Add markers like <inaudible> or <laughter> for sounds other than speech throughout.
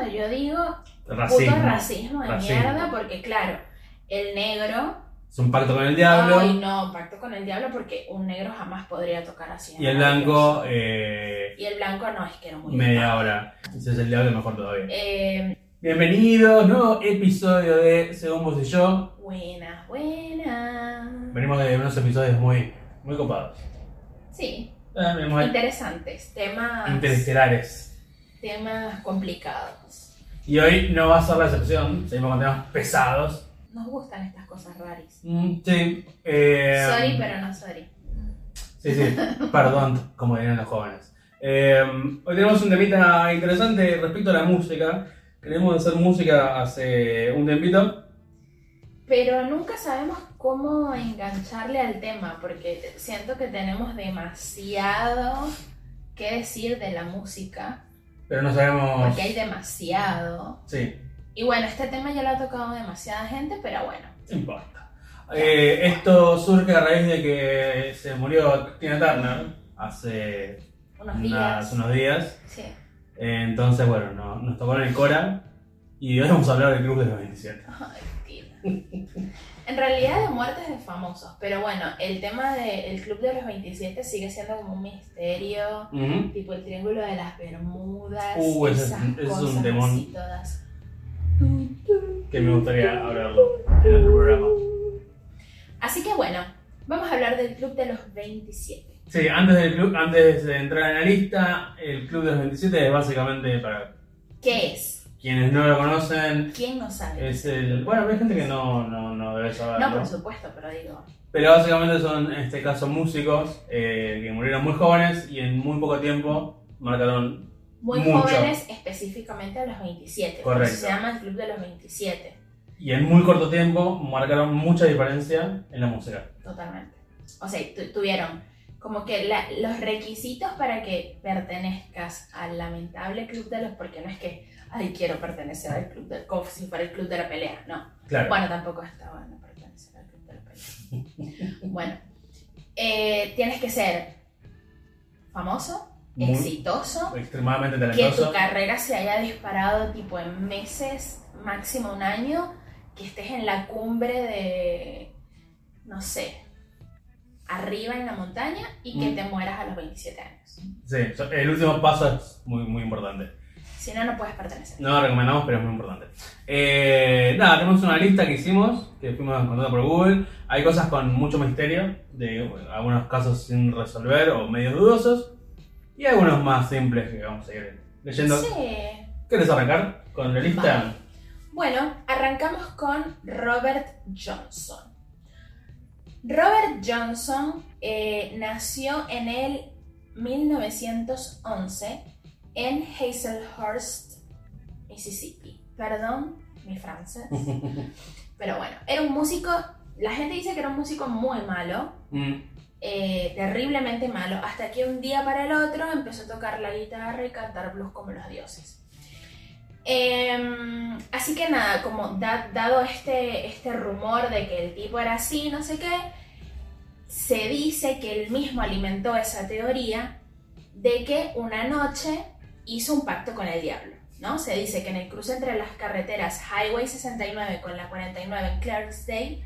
cuando yo digo Racismo. puto racismo de Racismo. mierda, porque claro, el negro. Es un pacto con el diablo. Ay, no, pacto con el diablo porque un negro jamás podría tocar así. y el blanco, eh, Y el blanco no, es que era muy media hora. Si es el diablo, mejor todavía. Eh, Bienvenidos, nuevo episodio de Según Vos y Yo. buenas, buenas. Venimos de unos episodios muy, muy copados. Sí, Eh, de interesantes, temas, interestelares. Temas complicados. Y hoy no va a ser la excepción, seguimos con temas pesados. Nos gustan estas cosas raras. Mm, sí. eh, sorry, pero no sorry. Sí, sí, perdón, como dirían los jóvenes. Eh, hoy tenemos un temita interesante respecto a la música. Queremos hacer música hace un tiempito. Pero nunca sabemos cómo engancharle al tema, porque siento que tenemos demasiado que decir de la música, Pero no sabemos. porque hay demasiado. Sí, Y bueno, este tema ya lo ha tocado demasiada gente, pero bueno. no importa. Eh, esto surge a raíz de que se murió Tina Turner hace Unos unas- días. unos días. Sí. Eh, entonces, bueno, no- nos tocó en el Cora. Y hoy vamos a hablar del Club de los 27. Ay, Tina. En realidad de muertes de famosos, pero bueno, el tema del Club de los 27 sigue siendo como un misterio, tipo el Triángulo de las Bermudas, Uh, es- esas es un así todas. Que me gustaría hablarlo en otro programa. Así que bueno, vamos a hablar del Club de los 27. Sí, antes del club, antes de entrar en la lista, el Club de los 27 es básicamente para ¿Qué es? Quienes no lo conocen, ¿Quién no sabe? es el. Bueno, hay gente que no, no, no debe saberlo. No, por supuesto, pero digo, Pero básicamente son, en este caso, músicos eh, que murieron muy jóvenes y en muy poco tiempo marcaron. muy Mucho. jóvenes específicamente a los 27. por eso Correcto. Se llama el Club de los 27, Y en muy corto tiempo marcaron mucha diferencia en la música. totalmente. O sea, tu- tuvieron como que la- los requisitos para que pertenezcas al lamentable Club de los... Porque no es que, ay, quiero pertenecer al Club de... como si fuera el Club de la pelea, no. Claro. Bueno, tampoco está bueno pertenecer al Club de la pelea. <laughs> bueno, eh, tienes que ser famoso, Muy- exitoso, extremadamente que tu talentoso. carrera se haya disparado tipo en meses, máximo un año, que estés en la cumbre de, no sé, arriba en la montaña y que Mm. te mueras a los 27 años. Sí, el último paso es muy, muy importante. Si no, no puedes pertenecer. No lo recomendamos, pero es muy importante. Eh, nada, tenemos una lista que hicimos, que fuimos encontrando por Google. Hay cosas con mucho misterio, de bueno, algunos casos sin resolver o medios dudosos, y algunos más simples que vamos a ir leyendo. Sí. ¿Querés arrancar con la lista? Vale. Bueno, arrancamos con Robert Johnson. Robert Johnson eh, nació en el 1911 en Hazelhurst, Mississippi. Perdón, mi francés. <laughs> Pero bueno, era un músico, la gente dice que era un músico muy malo, Mm, eh, terriblemente malo, hasta que un día para el otro empezó a tocar la guitarra y cantar blues como los dioses. Em, así que nada, como da- dado este, este rumor de que el tipo era así, no sé qué, se dice que él mismo alimentó esa teoría de que una noche hizo un pacto con el diablo. ¿no? Se dice que en el cruce entre las carreteras Highway 69 con la 49 en Clarksdale,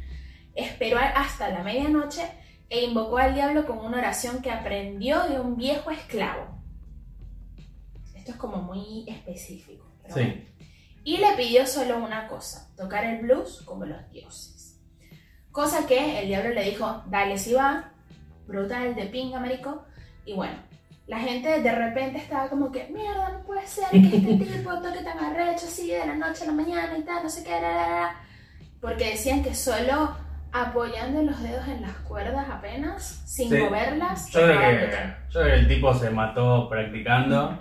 esperó hasta la medianoche e invocó al diablo con una oración que aprendió de un viejo esclavo. Esto es como muy específico. pero bueno. sí, Y le pidió solo una cosa, tocar el blues como los dioses. Cosa que el diablo le dijo, dale si va, brutal, de pinga, marico. Y bueno, la gente de repente estaba como que, mierda, no puede ser que este <laughs> tipo toque tan arrecho así de la noche a la mañana y tal, no sé qué, la, la, la". porque decían que solo apoyando los dedos en las cuerdas apenas, sin Sí. moverlas, yo creo, que, yo creo que el tipo se mató practicando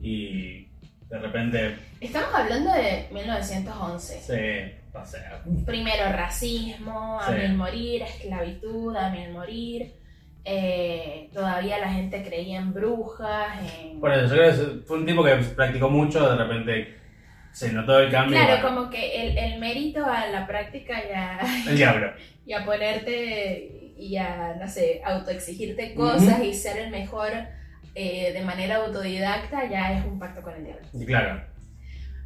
y de repente Estamos hablando de 1911. se pasea. primero racismo, a Sí. mil morir, esclavitud, a mil morir. Eh, todavía la gente creía en brujas, en... Por eso, yo creo que fue un tipo que practicó mucho, de repente se notó el cambio. Claro, bueno, como que el, el mérito a la práctica y a, El diablo. <laughs> y a ponerte y a, no sé, autoexigirte cosas y ser el mejor eh, de manera autodidacta ya es un pacto con el diablo. Y claro.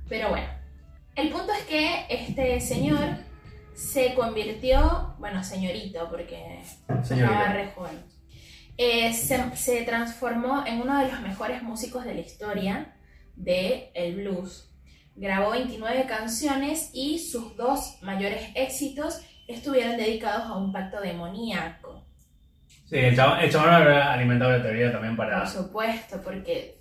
Pero bueno, el punto es que este señor se convirtió, bueno, señorito, porque estaba re joven, Eh, se, se transformó en uno de los mejores músicos de la historia del el blues. Grabó 29 canciones y sus dos mayores éxitos estuvieron dedicados a un pacto demoníaco. Sí, el chabón, el chabón alimentado la teoría también para. Por supuesto, porque,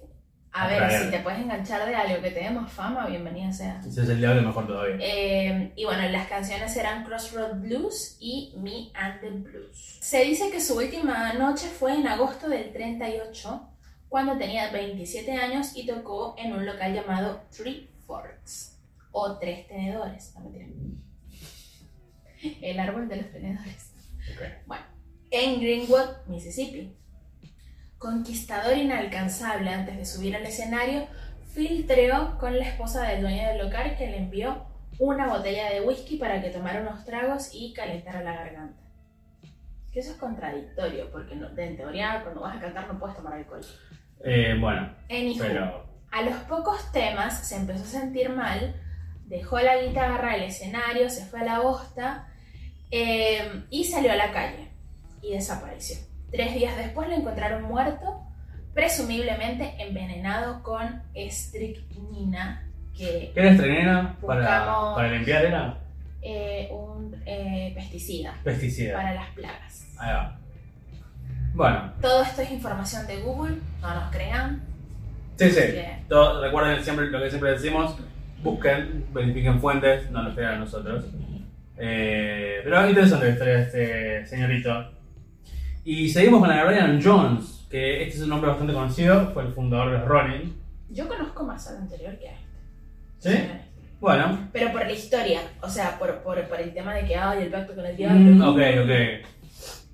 a ver, si te puedes enganchar de algo que te dé más fama, bienvenida sea. Si es el diablo, mejor todavía. Eh, y bueno, las canciones eran Crossroad Blues y Me and the Blues. Se dice que su última noche fue en agosto del 38, cuando tenía 27 años y tocó en un local llamado Three Forks, o Tres Tenedores, no mentira. El árbol de los tenedores. Ok. En Greenwood, Mississippi. Conquistador inalcanzable antes de subir al escenario, filtreó con la esposa del dueño del local que le envió una botella de whisky para que tomara unos tragos y calentara la garganta. Que eso es contradictorio, porque no- en teoría cuando vas a cantar no puedes tomar alcohol. Eh, bueno, Anywho, pero. a los pocos temas se empezó a sentir mal, dejó la guitarra, el escenario, se fue a la bosta eh, y salió a la calle y desapareció. Tres días después lo encontraron muerto, presumiblemente envenenado con estricnina, que ¿Qué era estrenera para, para limpiar? Era eh, un eh, pesticida pesticida. para las plagas. Ahí va. Bueno, Todo esto es información de Google, no nos crean. sí, sí. que- Todo- recuerden siempre lo que siempre decimos: busquen, verifiquen fuentes, no nos crean a nosotros. Eh, pero interesante la historia de este señorito. Y seguimos con la de Brian Jones, que este es un nombre bastante conocido, fue el fundador de Ronin. Yo conozco más al anterior que a este. ¿Sí? Bueno, Pero por la historia, o sea, por, por, por el tema de que hay el pacto con el diablo. Mm, ok, ok.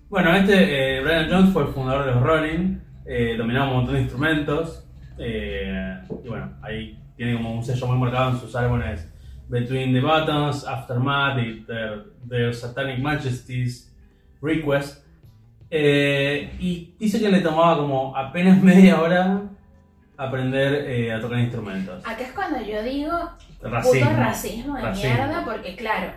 Bueno, este, eh, Brian Jones fue el fundador de los Rolling, eh, dominaba un montón de instrumentos, eh, y bueno, ahí tiene como un sello muy marcado en sus álbumes Between the Buttons, Aftermath y Their, Their Satanic Majesties, Request. Eh, y dice que le tomaba como apenas <laughs> media hora aprender eh, a tocar instrumentos. Acá es cuando yo digo Racismo. puto racismo de Racismo. mierda, porque claro,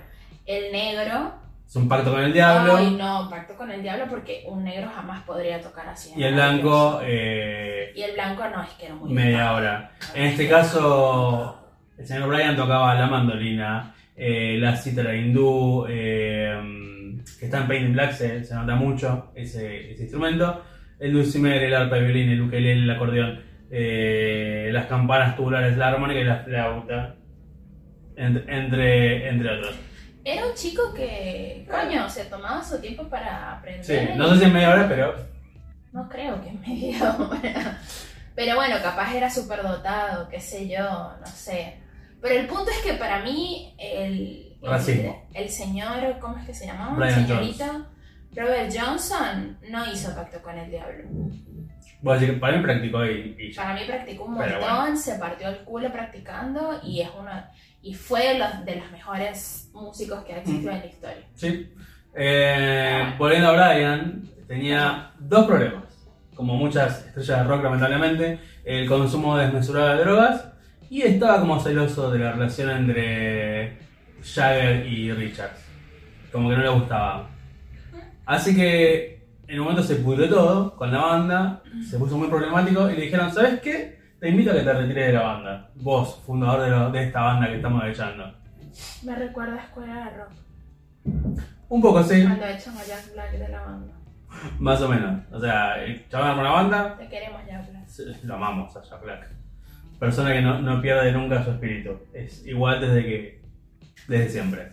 el negro. Es un pacto con el diablo. Ay, no, pacto con el diablo porque un negro jamás podría tocar así. y el blanco, eh, Y el blanco no, es que era muy. media hora. En este caso, el señor Brian tocaba la mandolina, eh, la cítara hindú, eh, que está en Paint in Black, se, se nota mucho ese, ese instrumento. El dulcimer, el arpa, el violín, el ukelele, el acordeón, eh, las campanas tubulares, la armónica y la flauta, entre, entre, entre otros. Era un chico que, coño, se tomaba su tiempo para aprender. Sí, no sé si en media hora, pero No creo que en media hora. Pero bueno, capaz era súper dotado, qué sé yo, no sé. Pero el punto es que para mí el, el, Racismo. el señor, ¿cómo es que se llamaba? Brian el señorito Robert Johnson no hizo pacto con el diablo. voy a decir que para mí practicó y. Para mí practicó un montón, bueno. se partió el culo practicando y es uno y fue de los, de los mejores músicos que ha existido en la historia. Sí. Eh, volviendo a Brian, tenía dos problemas. Como muchas estrellas de rock, lamentablemente. El consumo desmesurado de drogas. Y estaba como celoso de la relación entre Jagger y Richards. Como que no le gustaba. Así que en un momento se pudrió todo con la banda. Se puso muy problemático y le dijeron: ¿Sabes qué? Te invito a que te retires de la banda. Vos, fundador de, lo- de esta banda que estamos echando. Me recuerda a Escuela de Rock, Un poco sí. cuando echan a Jack Black de la banda. Más o menos. O sea, chabón armó una banda, Te queremos Jack Black. lo amamos a Jack Black. Persona que no, no pierde nunca su espíritu. Es igual desde que. Desde siempre.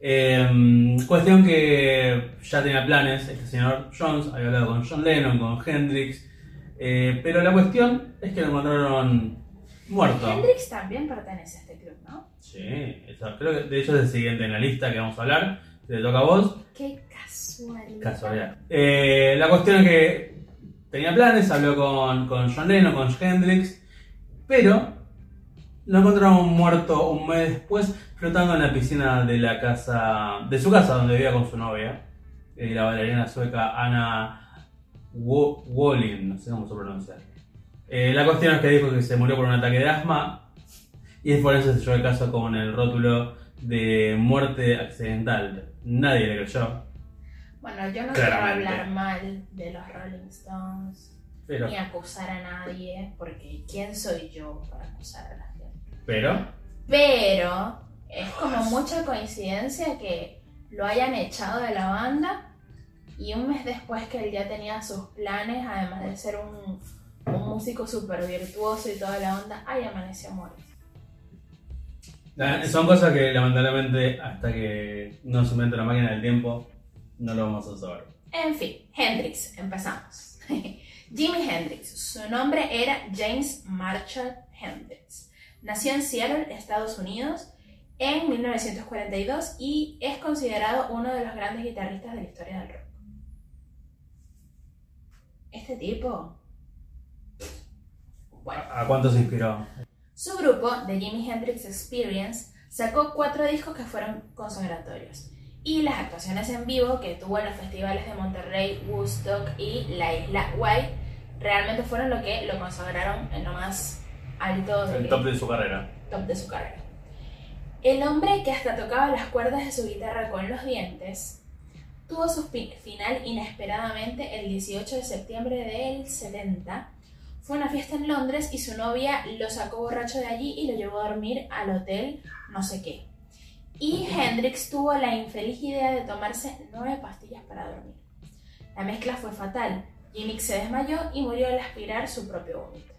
Eh, cuestión que ya tenía planes, este señor Jones había hablado con John Lennon, con Hendrix. eh, pero la cuestión es que lo encontraron muerto. Hendrix también pertenece a este club, ¿no? Sí, eso, creo que de hecho es el siguiente en la lista que vamos a hablar. Te toca a vos. Qué casualidad. Casualidad. Eh, la cuestión es que tenía planes, habló con, con John Lennon, con Hendrix, pero lo encontraron muerto un mes después, flotando en la piscina de la casa, de su casa donde vivía con su novia, eh, la bailarina sueca Anna Wallin, no sé cómo se pronuncia. Eh, la cuestión es que dijo que se murió por un ataque de asma y el forense selló el caso con el rótulo de muerte accidental. Nadie le creyó, Bueno, yo no Claramente. quiero hablar mal de los Rolling Stones pero, ni acusar a nadie, porque ¿quién soy yo para acusar a la? Pero, Pero es como mucha coincidencia que lo hayan echado de la banda y un mes después que él ya tenía sus planes, además de ser un, un músico súper virtuoso y toda la onda, ay, amaneció muerto. son cosas que lamentablemente hasta que no se invente la máquina del tiempo, no lo vamos a saber. En fin, Hendrix, empezamos. <laughs> Jimi Hendrix, su nombre era James Marshall Hendrix. Nació en Seattle, Estados Unidos, en 1942 y es considerado uno de los grandes guitarristas de la historia del rock. Este tipo... Bueno, ¿A cuánto se inspiró? su grupo, The Jimi Hendrix Experience, sacó cuatro discos que fueron consagratorios. Y las actuaciones en vivo que tuvo en los festivales de Monterrey, Woodstock y la isla White realmente fueron lo que lo consagraron en lo más alto El top de su carrera. top de su carrera. El hombre que hasta tocaba las cuerdas de su guitarra con los dientes tuvo su fi- final inesperadamente el 18 de septiembre del 70. Fue a una fiesta en Londres y su novia lo sacó borracho de allí y lo llevó a dormir al hotel no sé qué. Y Hendrix tuvo la infeliz idea de tomarse nueve pastillas para dormir. La mezcla fue fatal. Jimmy se desmayó y murió al aspirar su propio vómito.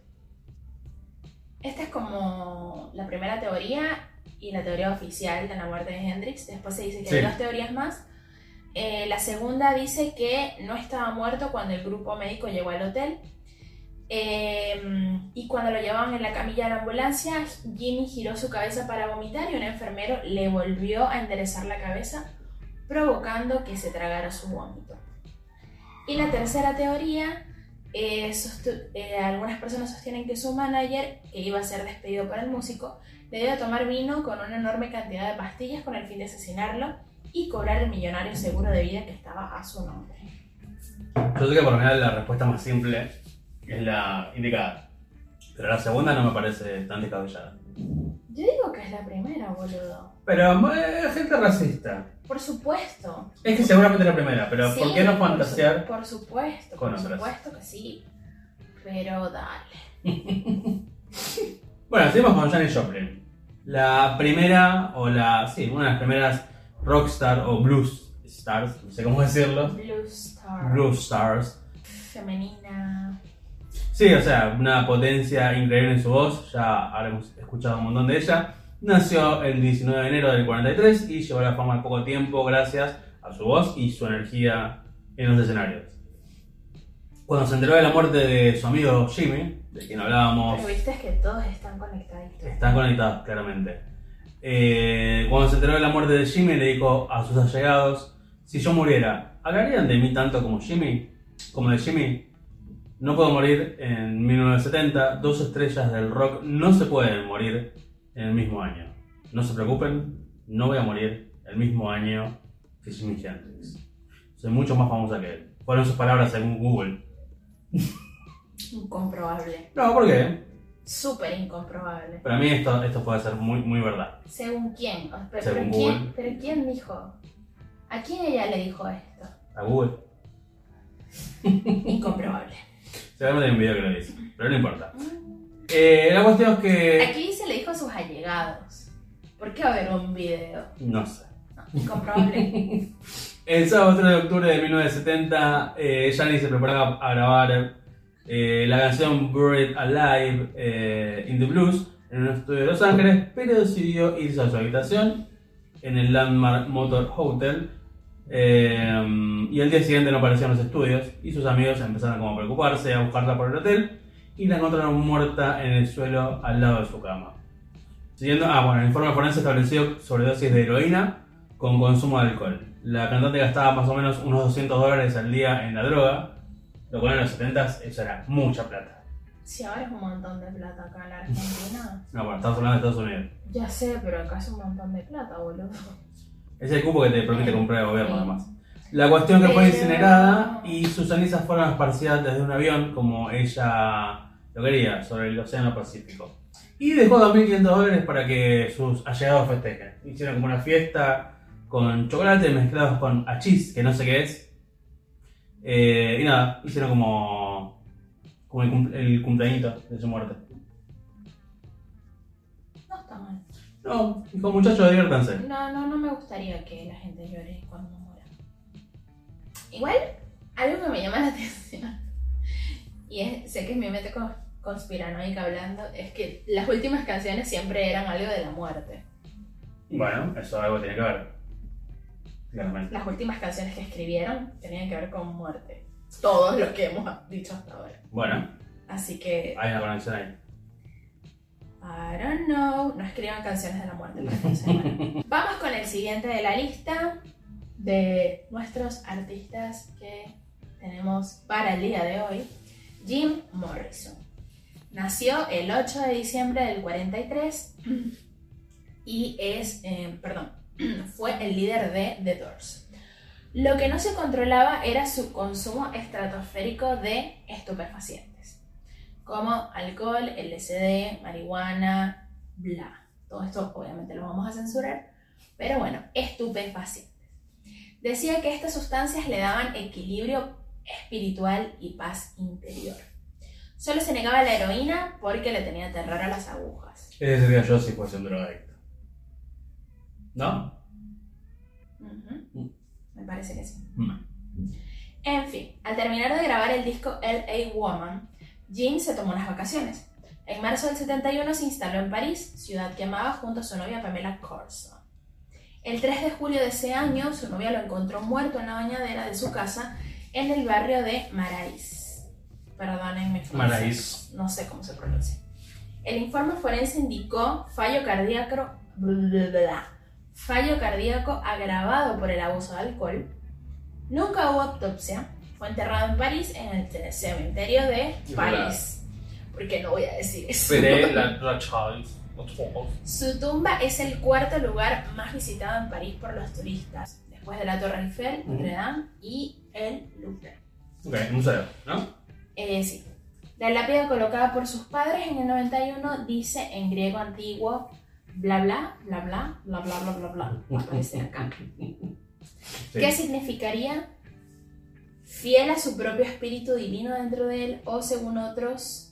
Esta es como la primera teoría y la teoría oficial de la muerte de Hendrix. Después se dice que hay dos teorías más. Eh, la segunda dice que no estaba muerto cuando el grupo médico llegó al hotel. Eh, y cuando lo llevaban en la camilla a la ambulancia, Jimmy giró su cabeza para vomitar y un enfermero le volvió a enderezar la cabeza, provocando que se tragara su vómito. Y la tercera teoría, eh, eh, algunas personas sostienen que su manager, que iba a ser despedido por el músico, le dio a tomar vino con una enorme cantidad de pastillas con el fin de asesinarlo y cobrar el millonario seguro de vida que estaba a su nombre. Yo sé que por lo general la respuesta más simple es la indicada. Pero la segunda no me parece tan descabellada. Yo digo que es la primera, boludo. Pero eh, gente racista. Por supuesto. Es que seguramente la primera, pero Sí, ¿por qué no por su- fantasear? Por, supuesto, con por otras? supuesto que sí. Pero dale. <laughs> Bueno, seguimos con Janis Joplin. La primera, o la. Sí, una de las primeras rockstar o blues stars, no sé cómo decirlo. Blue Star. Blues stars. Femenina. Sí, o sea, una potencia increíble en su voz, ya habremos escuchado un montón de ella. Nació el 19 de enero del 43 y llegó a la fama al poco tiempo gracias a su voz y su energía en los escenarios. Cuando se enteró de la muerte de su amigo Jimmy, de quien hablábamos, Pero viste que todos están conectaditos. están conectados claramente. Eh, cuando se enteró de la muerte de Jimmy, le dijo a sus allegados: Si yo muriera, ¿hablarían de mí tanto como Jimmy? Como de Jimmy. No puedo morir en 1970. Dos estrellas del rock no se pueden morir en el mismo año. No se preocupen, no voy a morir el mismo año que Jimi Hendrix. Soy mucho más famosa que él. Fueron sus palabras según Google. Incomprobable. No, ¿por qué? Súper incomprobable. Para mí esto, esto puede ser muy, muy verdad. ¿Según quién? Pero, Según pero quién, Google. pero quién dijo? ¿A quién ella le dijo esto? A Google. <laughs> Incomprobable. Seguramente hay un video que lo dice, pero no importa. Eh, la cuestión es que. Aquí se le dijo a sus allegados. ¿Por qué va a haber un video? No sé. No, incomprobable. <laughs> El sábado 3 de octubre de 1970, eh, se preparaba a grabar eh, la canción Buried Alive eh, in the Blues en un estudio de Los Ángeles, pero decidió irse a su habitación en el Landmark Motor Hotel. eh, y el día siguiente no apareció en los estudios y sus amigos empezaron como a preocuparse, a buscarla por el hotel y la encontraron muerta en el suelo al lado de su cama. Siguiendo, ah, bueno, el informe forense estableció sobredosis de heroína con consumo de alcohol. La cantante gastaba más o menos unos 200 dólares al día en la droga, lo cual en los 70 eso era mucha plata. Si ahora es un montón de plata acá en la <laughs> Argentina. No, bueno, estamos hablando de Estados Unidos. Ya sé, pero acá es un montón de plata, boludo. Es el cupo que te permite comprar el gobierno, además. La cuestión que fue incinerada y sus cenizas fueron esparcidas desde un avión, como ella Lo quería, sobre el Océano Pacífico. Y dejó 2.500 dólares para que sus allegados festejen. Hicieron como una fiesta con chocolate mezclados con achís, que no sé qué es. Eh, y nada, hicieron como, como el, cum- el cumpleañito de su muerte. No está mal. No, dijo muchachos, diviértanse. No, no, no me gustaría que la gente llore cuando muera. Igual, algo que me llama la <laughs> atención, y es, sé que es mi mente cons- conspiranoica hablando, es que las últimas canciones siempre eran algo de la muerte. Bueno, eso algo tiene que ver. Claramente. Las últimas canciones que escribieron tenían que ver con muerte. Todos los que hemos dicho hasta ahora. Bueno, Así que, hay una conexión ahí. I don't know. No escriban canciones de la muerte. <laughs> Vamos con el siguiente de la lista de nuestros artistas que tenemos para el día de hoy. Jim Morrison. Nació el 8 de diciembre del 43 y es, eh, perdón, <clears throat> fue el líder de The Doors. Lo que no se controlaba era su consumo estratosférico de estupefacientes, como alcohol, LSD, marihuana, bla. Todo esto obviamente lo vamos a censurar, pero bueno, estupefacientes. Decía que estas sustancias le daban equilibrio espiritual y paz interior. Solo se negaba a la heroína porque le tenía terror a las agujas. Ese sería yo si fuese un drogadicto. ¿No? Ujú. Me parece que sí. Mm. En fin, al terminar de grabar el disco L.A. Woman, Jim se tomó unas vacaciones. En marzo del 71 se instaló en París, ciudad que amaba junto a su novia Pamela Corso. El 3 de julio de ese año, su novia lo encontró muerto en la bañadera de su casa en el barrio de Marais. Francés. Marais. No sé cómo se pronuncia. El informe forense indicó fallo cardíaco, bla, bla, bla, fallo cardíaco agravado por el abuso de alcohol. Nunca hubo autopsia. Fue enterrado en París en el cementerio de París. Porque no voy a decir eso. <laughs> Su tumba es el cuarto lugar más visitado en París por los turistas, después de la Torre Eiffel. Notre Dame y el Louvre. Ok, museo, ¿no? La lápida colocada por sus padres en el 91 dice en griego antiguo bla bla bla bla bla bla bla bla bla. <laughs> Aparece acá. Sí. ¿Qué significaría? Fiel a su propio espíritu divino dentro de él o según otros,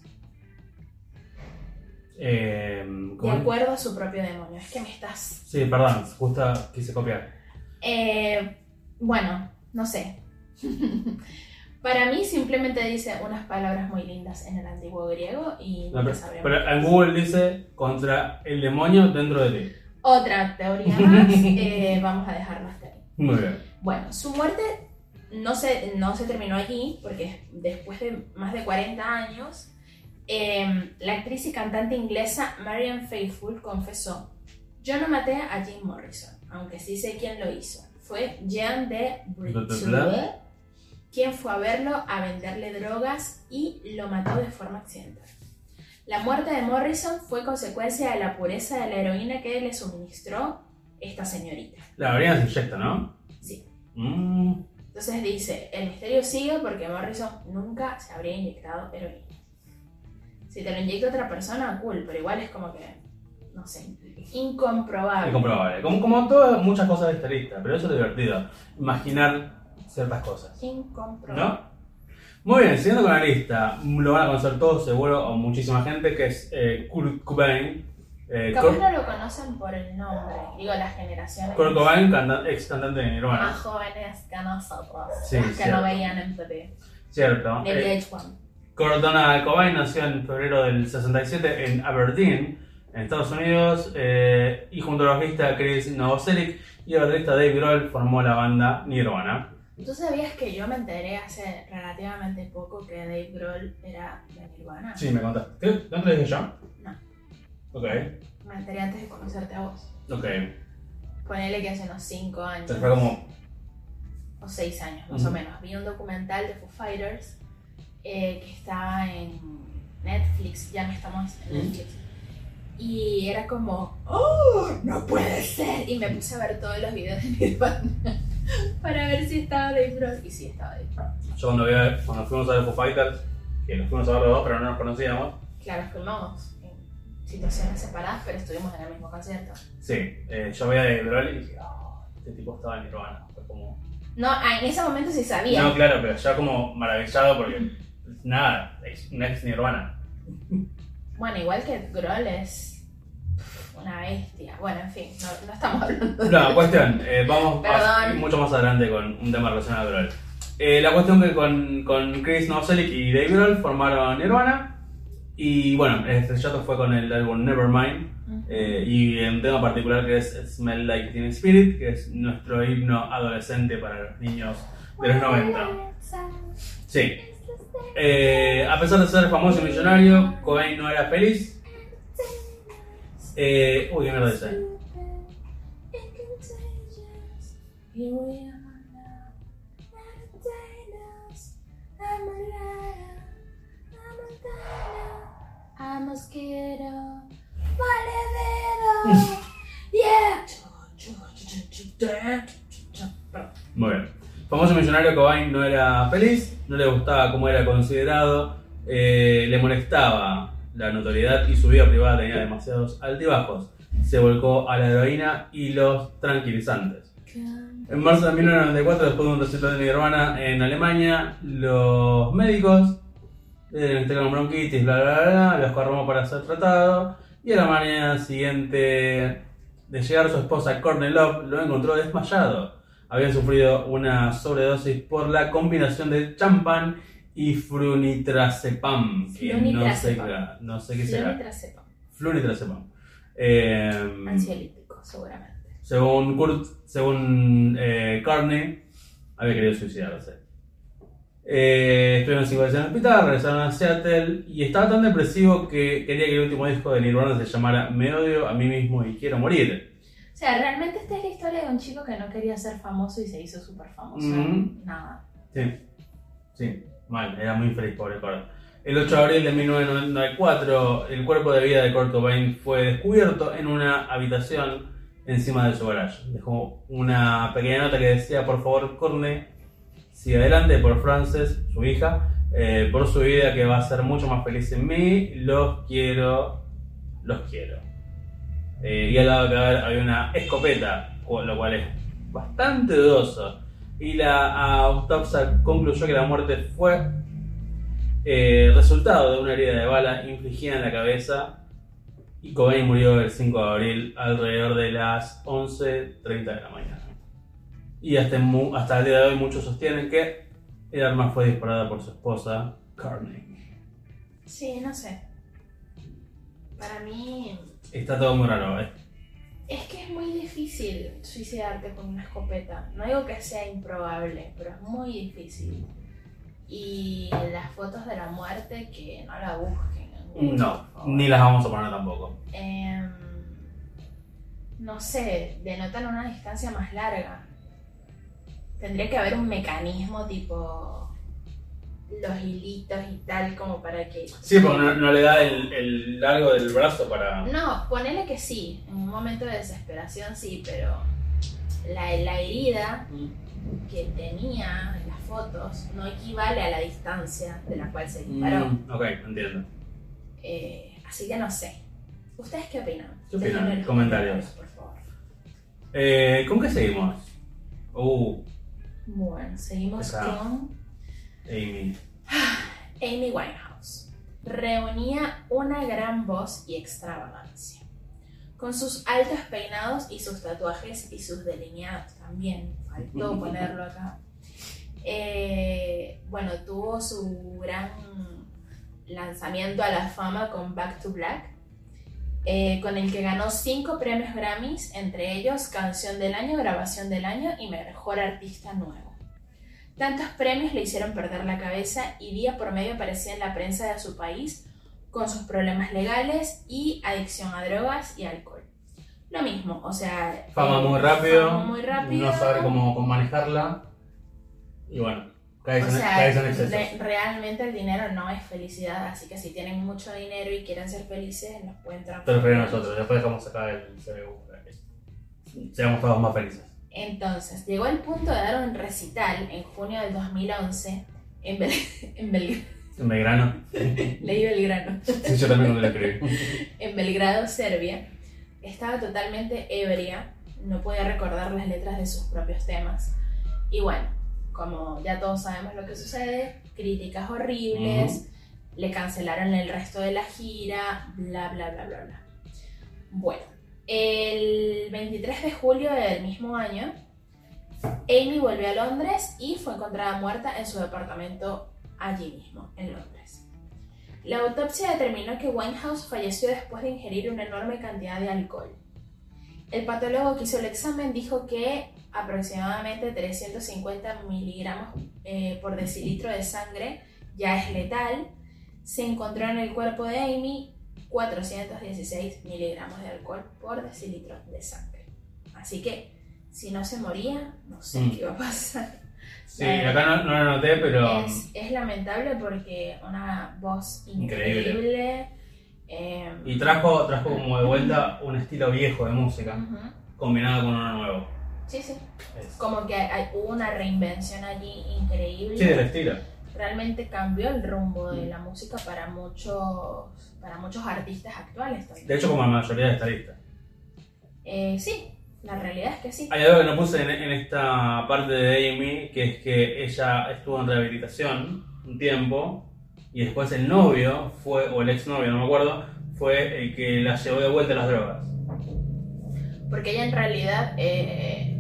Eh, de acuerdo a su propio demonio. Es que me estás... Sí, perdón, justo quise copiar. Eh, bueno, no sé. <laughs> Para mí simplemente dice unas palabras muy lindas en el antiguo griego y No, pero, sabremos. pero en Google dice contra el demonio dentro de ti. Otra teoría <laughs> más, eh, vamos a dejarlo hasta ahí. Muy bien. Bueno, su muerte no se, no se terminó allí, porque después de más de 40 años, eh, la actriz y cantante inglesa Marian Faithfull confesó, yo no maté a Jim Morrison, aunque sí sé quién lo hizo. Fue Jean de bla. Quien fue a verlo a venderle drogas y lo mató de forma accidental. La muerte de Morrison fue consecuencia de la pureza de la heroína que le suministró esta señorita. La orina se inyecta, ¿no? Sí. Mm, Entonces dice, el misterio sigue porque Morrison nunca se habría inyectado heroína. Si te lo inyecta otra persona, cool, pero igual es como que, no sé, incomprobable. incomprobable. Como, como todas muchas cosas de esta lista, pero eso es divertido. Imaginar ciertas cosas. Incomprobable. ¿No? Muy bien, siguiendo con la lista, lo van a conocer todos seguro, o muchísima gente, que es eh, Kurt Cobain. Eh, Capaz Kurt, no lo conocen por el nombre, digo las generaciones Kurt Cobain, canta- ex cantante de Nirvana. más jóvenes que nosotros, Sí, que cierto. no veían MTV, Cierto. ni Eh, VH1. Kurt Donald Cobain nació en febrero del 67 en Aberdeen, en Estados Unidos, eh, y junto al bajista Chris Novoselic y el baterista Dave Grohl formó la banda Nirvana. ¿Tú sabías que yo me enteré hace relativamente poco que Dave Grohl era de Nirvana? Sí, me contaste. ¿No te lo dije yo? No. Ok, Me enteré antes de conocerte a vos. ok. Ponele que hace unos 5 años. Entonces fue como. o 6 años más o menos. Vi un documental de Foo Fighters eh, que estaba en Netflix, ya no estamos en. Netflix. Y era como, ¡Oh! ¡No puede ser! Y me puse a ver todos los videos de Nirvana <laughs> para ver si estaba Dave Grohl. Y sí estaba Dave Grohl. Yo cuando, vi a- cuando fuimos a ver Foo Fighters, que los fuimos a ver los dos, pero no nos conocíamos. Claro, fuimos en situaciones separadas, pero estuvimos en el mismo concierto. Sí, eh, yo veía de Grohl y dije, "Ah, este tipo estaba en Nirvana. Fue como... No, ah, en ese momento sí sabía. No, claro, pero ya como maravillado porque, nada, es un ex Nirvana. Bueno, igual que Grohl es una bestia. Bueno, en fin, no, no estamos <laughs> hablando de No, cuestión, eh, vamos a- Perdón. mucho más adelante con un tema relacionado a Grohl. Eh, la cuestión que con, con Chris Novoselic y Dave Grohl formaron Nirvana. Y bueno, el estrellato fue con el álbum Nevermind. Eh, y un tema particular que es Smell Like Teen Spirit, que es nuestro himno adolescente para los niños de los 90. Sí. Eh, a pesar de ser famoso y millonario, Cobain no era feliz. Eh, uy, qué mierda dice. Here we are now, entertainers. I'm a liar, I'm a diner, I'm a mosquito, valedero. Yeah. Muy bien. Famoso millonario Cobain no era feliz, no le gustaba cómo era considerado, eh, le molestaba la notoriedad y su vida privada tenía demasiados altibajos. Se volcó a la heroína y los tranquilizantes. En marzo de 1994, después de un recital de Nirvana en Alemania, los médicos eh, tenían bronquitis, bla bla bla, los corromos para ser tratado. Y a la mañana siguiente de llegar su esposa Courtney lo encontró desmayado. Había sufrido una sobredosis por la combinación de champán y flunitrazepam. que no sé, qué- no sé qué será. Flunitrazepam. Flunitrazepam. Eh, Ansiolítico, seguramente. según Kurt, según eh, Carney, había querido suicidarse. Eh, estuvieron cinco veces en el hospital, regresaron a Seattle y estaba tan depresivo que quería que el último disco de Nirvana se llamara Me odio a mí mismo y quiero morir. O sea, realmente esta es la historia de un chico que no quería ser famoso y se hizo súper famoso. Nada. Sí, sí, mal, era muy Kurt. El 8 de abril de 1994, el cuerpo de vida de Kurt Cobain fue descubierto en una habitación encima de su garage. Dejó una pequeña nota que decía, por favor, Courtney, sigue adelante por Frances, su hija, eh, por su vida que va a ser mucho más feliz en mí, los quiero, los quiero. Eh, y al lado de cada había una escopeta, lo cual es bastante dudoso. Y la autopsia concluyó que la muerte fue eh, resultado de una herida de bala infligida en la cabeza. Y Cobain murió el 5 de abril alrededor de las 11.30 de la mañana. Y hasta, hasta el día de hoy muchos sostienen que el arma fue disparada por su esposa, Carney. Sí, no sé. Para mí Está todo muy raro, ¿eh? Es que es muy difícil suicidarte con una escopeta. No digo que sea improbable, pero es muy difícil. Y las fotos de la muerte que no la busquen. Google, No, ni las vamos a poner tampoco. Em, no sé, denotan una distancia más larga. Tendría que haber un mecanismo tipo los hilitos y tal como para que... Sí, porque no, no le da el, el largo del brazo para... No, ponele que sí, en un momento de desesperación sí, pero la, la herida que tenía en las fotos no equivale a la distancia de la cual se disparó. Mm, ok, entiendo. Eh, así que no sé. ¿Ustedes qué opinan? ¿Qué opinan? Comentarios. por favor. Eh, ¿Con qué seguimos? Uh, Bueno, seguimos Esa- con Amy. <sighs> Amy Winehouse. Reunía una gran voz y extravagancia. Con sus altos peinados y sus tatuajes y sus delineados también. Faltó <laughs> ponerlo acá. Eh, bueno, tuvo su gran lanzamiento a la fama con Back to Black, eh, con el que ganó cinco premios Grammys, entre ellos Canción del Año, Grabación del Año y Mejor Artista Nuevo. Tantos premios le hicieron perder la cabeza y día por medio aparecía en la prensa de su país con sus problemas legales y adicción a drogas y alcohol. Lo mismo, o sea... Fama eh, muy rápido, fama muy rápido. no saber cómo, cómo manejarla. Y bueno, caes, O en, sea, caes en excesos. re- realmente el dinero no es felicidad, así que si tienen mucho dinero y quieren ser felices, nos pueden transformar. a nosotros, después dejamos acá el CBU. Seamos todos más felices. Entonces, llegó el punto de dar un recital en junio del 2011 en, Bel- <laughs> en, Bel- En Belgrano. Leí Belgrano. Sí, yo también cuando lo escribí. <laughs> en Belgrado, Serbia. Estaba totalmente ebria, no podía recordar las letras de sus propios temas. Y bueno, como ya todos sabemos lo que sucede, críticas horribles, le cancelaron el resto de la gira, bla, bla, bla, bla, bla. Bueno, el 23 de julio del mismo año, Amy volvió a Londres y fue encontrada muerta en su departamento allí mismo, en Londres. La autopsia determinó que Winehouse falleció después de ingerir una enorme cantidad de alcohol. El patólogo que hizo el examen dijo que aproximadamente 350 miligramos eh, por decilitro de sangre ya es letal. Se encontró en el cuerpo de Amy 416 miligramos de alcohol por decilitro de sangre. Así que si no se moría, no sé Mm. qué iba a pasar. Sí, acá no, no lo noté, pero. Es, es lamentable porque una voz Increíble. increíble. eh, Y trajo, trajo como de vuelta un estilo viejo de música, combinado con uno nuevo. Sí, sí. Es- Como que hay, hubo una reinvención allí increíble. Sí, del estilo. Realmente cambió el rumbo de la música para muchos, para muchos artistas actuales también. De hecho, como la mayoría de esta lista. Eh, sí, la realidad es que sí. Hay algo que no puse en, en esta parte de Amy, que es que ella estuvo en rehabilitación un tiempo y después el novio fue, o el exnovio, no me acuerdo, fue el que la llevó de vuelta a las drogas. Porque ella en realidad, eh,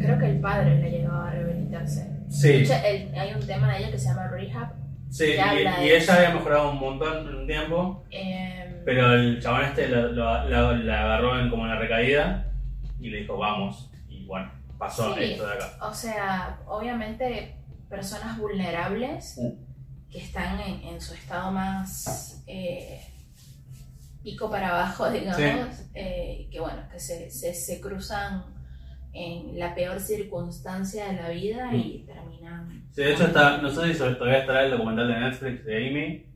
creo que el padre le llegó a rehabilitarse. Sí, hecho, el- hay un tema de ella que se llama Rehab. sí, y, y ella había mejorado un montón en un tiempo, eh, pero el chabón este la agarró en, como en la recaída y le dijo, vamos. Y bueno, pasó Sí. esto de acá. O sea, obviamente personas vulnerables que están en, en su estado más eh, pico para abajo, <laughs> digamos, eh, que bueno, que se, se, se cruzan en la peor circunstancia de la vida y terminan... Sí, de hecho, está, no sé si todavía estará el documental de Netflix de Amy,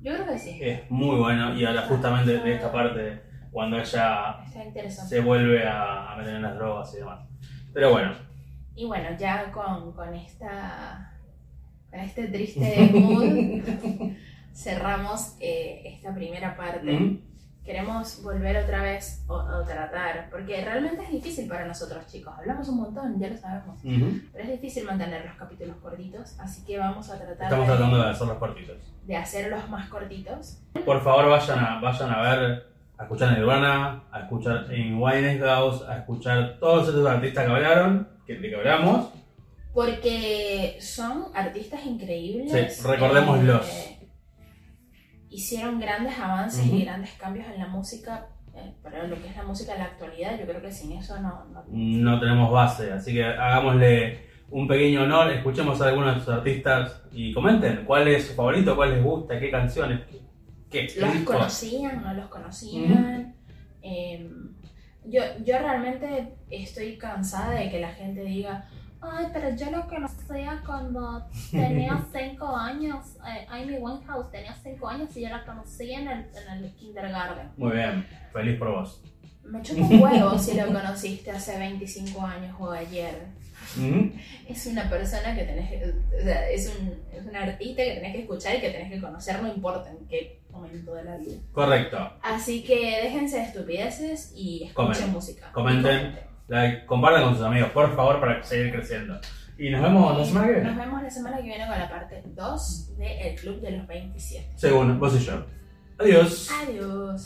Yo creo que sí, es muy bueno y habla justamente de esta parte cuando ella se vuelve a, a meter en las drogas y demás. Pero bueno, Y bueno, ya con, con esta con este triste mood <laughs> cerramos eh, esta primera parte. ¿Mm? Queremos volver otra vez o, o tratar, porque realmente es difícil para nosotros chicos. Hablamos un montón, ya lo sabemos, pero es difícil mantener los capítulos cortitos, así que vamos a tratar estamos de, tratando de hacer los cortitos. de hacerlos más cortitos. Por favor, vayan a, vayan a ver, a escuchar Nirvana, a escuchar en Winehouse, a escuchar todos estos artistas que hablaron, que, de que hablamos. Porque son artistas increíbles. Sí, recordémoslos. eh, hicieron grandes avances y grandes cambios en la música, eh, pero lo que es la música en la actualidad, yo creo que sin eso no... no- No tenemos base, así que hagámosle un pequeño honor, escuchemos a algunos de sus artistas y comenten cuál es su favorito, cuál les gusta, qué canciones, qué, qué ¿Los discos. conocían? ¿No los conocían? Eh, yo, yo realmente estoy cansada de que la gente diga, ay, pero yo lo conocía cuando tenía <laughs> 5 años. Eh, Amy Winehouse tenía 5 años y yo la conocí en el, en el kindergarten. Muy bien, feliz por vos. Me chupa un huevo si lo <laughs> conociste hace 25 años o ayer. Ujú. Es una persona que tenés que, o sea, es un, es un artista que tenés que escuchar y que tenés que conocer, no importa en qué momento de la vida. Correcto. Así que déjense de estupideces y escuchen Comenten. música. Y Comenten. Like, compartan con sus amigos, por favor, para seguir creciendo. Y nos vemos la semana que Nos viene. vemos la semana que viene con la parte 2 de El Club de los 27. Según vos y yo. Adiós. Adiós.